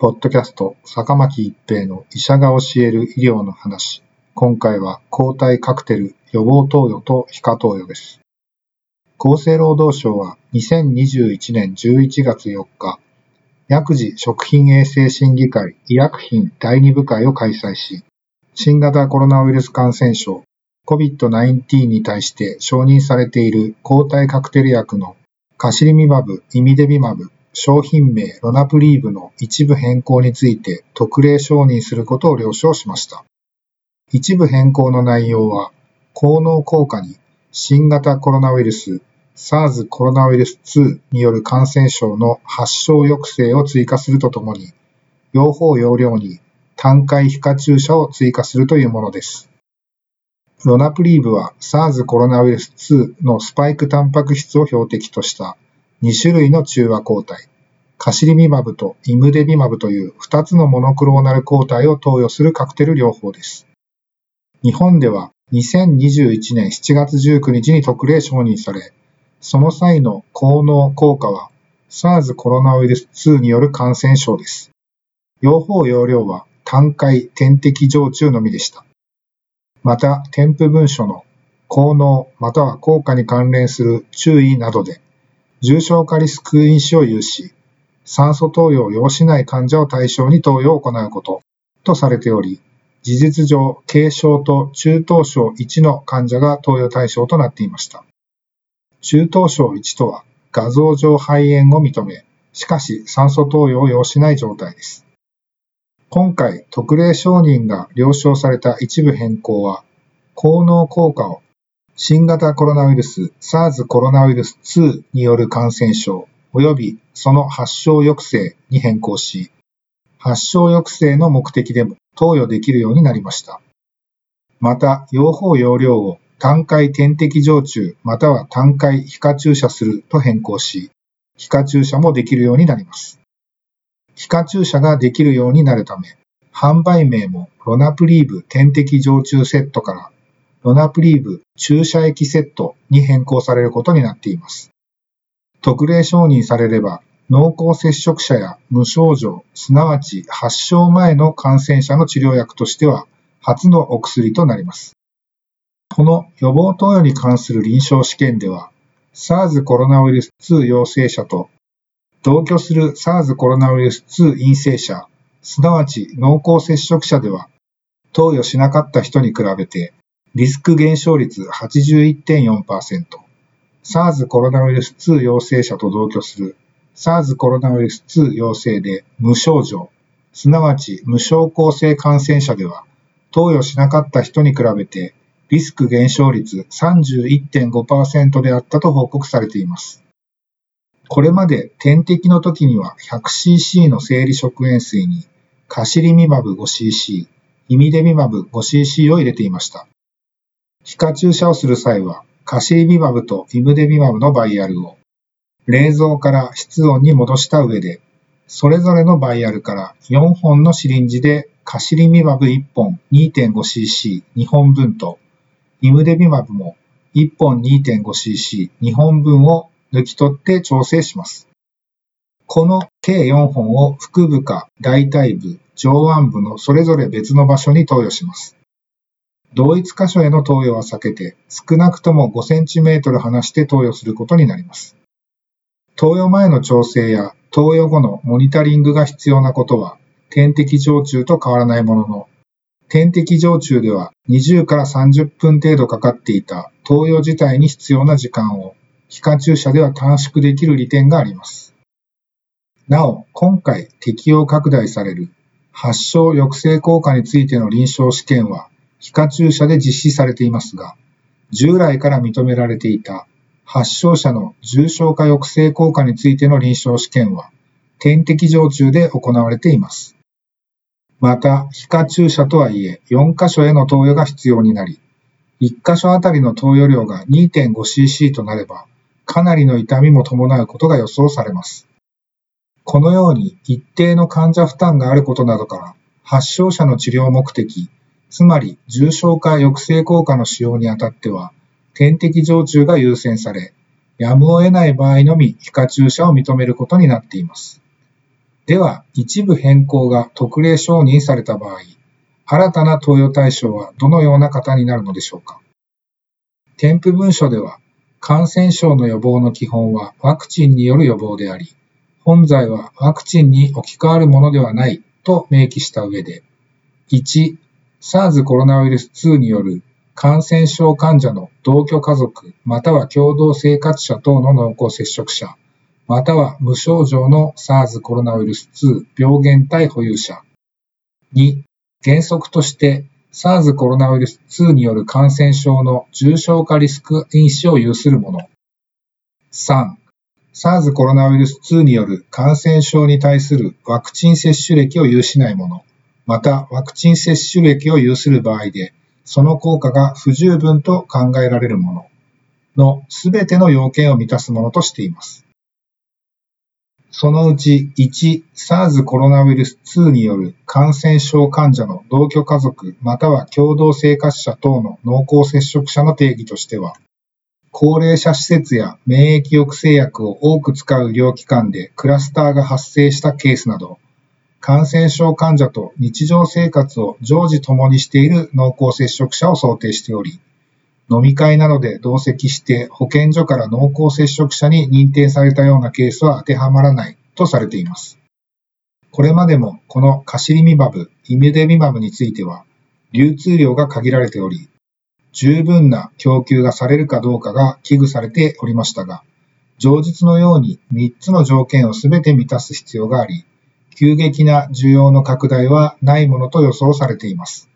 ポッドキャスト坂巻一平の医者が教える医療の話。今回は抗体カクテル予防投与と皮下投与です。厚生労働省は2021年11月4日薬事食品衛生審議会医薬品第2部会を開催し、新型コロナウイルス感染症 COVID-19 に対して承認されている抗体カクテル薬のカシリミマブ、イミデビマブ、商品名ロナプリーブの一部変更について特例承認することを了承しました。一部変更の内容は、効能効果に新型コロナウイルス SARS コロナウイルス2による感染症の発症抑制を追加するとともに、用法用量に単回皮下注射を追加するというものです。ロナプリーブは SARS コロナウイルス2のスパイクタンパク質を標的とした2種類の中和抗体、カシリミマブとイムデビマブという2つのモノクローナル抗体を投与するカクテル療法です。日本では2021年7月19日に特例承認され、その際の効能効果は SARS コロナウイルス2による感染症です。用法用量は単回点滴常駐のみでした。また、添付文書の効能または効果に関連する注意などで、重症化リスク因子を有し、酸素投与を要しない患者を対象に投与を行うこととされており、事実上、軽症と中等症1の患者が投与対象となっていました。中等症1とは画像上肺炎を認め、しかし酸素投与を要しない状態です。今回特例承認が了承された一部変更は、効能効果を新型コロナウイルス SARS コロナウイルス2による感染症及びその発症抑制に変更し、発症抑制の目的でも投与できるようになりました。また、用法用量を単回点滴常駐または単回皮下注射すると変更し、皮下注射もできるようになります。皮下注射ができるようになるため、販売名もロナプリーブ点滴常駐セットからロナプリーブ注射液セットに変更されることになっています。特例承認されれば、濃厚接触者や無症状、すなわち発症前の感染者の治療薬としては初のお薬となります。この予防投与に関する臨床試験では、SARS コロナウイルス2陽性者と同居する SARS コロナウイルス2陰性者、すなわち濃厚接触者では、投与しなかった人に比べて、リスク減少率81.4%、SARS コロナウイルス2陽性者と同居する SARS コロナウイルス2陽性で無症状、すなわち無症候性感染者では、投与しなかった人に比べてリスク減少率31.5%であったと報告されています。これまで点滴の時には 100cc の生理食塩水にカシリミマブ 5cc、イミデミマブ 5cc を入れていました。皮下注射をする際はカシリミマブとイムデミマブのバイアルを冷蔵から室温に戻した上で、それぞれのバイアルから4本のシリンジでカシリミマブ1本 2.5cc2 本分とイムデビマブも1本 2.5cc、2本分を抜き取って調整します。この計4本を腹部か大腿部、上腕部のそれぞれ別の場所に投与します。同一箇所への投与は避けて、少なくとも 5cm 離して投与することになります。投与前の調整や投与後のモニタリングが必要なことは、点滴常駐と変わらないものの、点滴常駐では20から30分程度かかっていた投与自体に必要な時間を皮下注射では短縮できる利点があります。なお、今回適用拡大される発症抑制効果についての臨床試験は皮下注射で実施されていますが、従来から認められていた発症者の重症化抑制効果についての臨床試験は点滴常駐で行われています。また、皮下注射とはいえ、4箇所への投与が必要になり、1箇所あたりの投与量が 2.5cc となれば、かなりの痛みも伴うことが予想されます。このように一定の患者負担があることなどから、発症者の治療目的、つまり重症化抑制効果の使用にあたっては、点滴常駐が優先され、やむを得ない場合のみ皮下注射を認めることになっています。では、一部変更が特例承認された場合、新たな投与対象はどのような方になるのでしょうか。添付文書では、感染症の予防の基本はワクチンによる予防であり、本剤はワクチンに置き換わるものではないと明記した上で、1、SARS コロナウイルス2による感染症患者の同居家族または共同生活者等の濃厚接触者、または無症状の SARS コロナウイルス2病原体保有者。2、原則として SARS コロナウイルス2による感染症の重症化リスク因子を有するもの。3、SARS コロナウイルス2による感染症に対するワクチン接種歴を有しないもの、またワクチン接種歴を有する場合で、その効果が不十分と考えられるもののすべての要件を満たすものとしています。そのうち1、SARS コロナウイルス2による感染症患者の同居家族または共同生活者等の濃厚接触者の定義としては、高齢者施設や免疫抑制薬を多く使う医療機関でクラスターが発生したケースなど、感染症患者と日常生活を常時共にしている濃厚接触者を想定しており、飲み会などで同席して保健所から濃厚接触者に認定されたようなケースは当てはまらないとされています。これまでもこのカシリミバブ、イミデビマブについては流通量が限られており、十分な供給がされるかどうかが危惧されておりましたが、上述のように3つの条件をすべて満たす必要があり、急激な需要の拡大はないものと予想されています。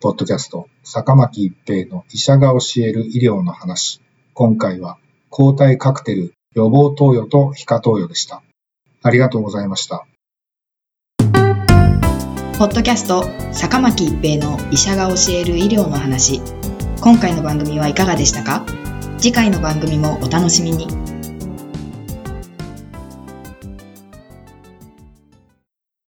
ポッドキャスト、坂巻一平の医者が教える医療の話。今回は抗体カクテル予防投与と皮下投与でした。ありがとうございました。ポッドキャスト、坂巻一平の医者が教える医療の話。今回の番組はいかがでしたか？次回の番組もお楽しみに。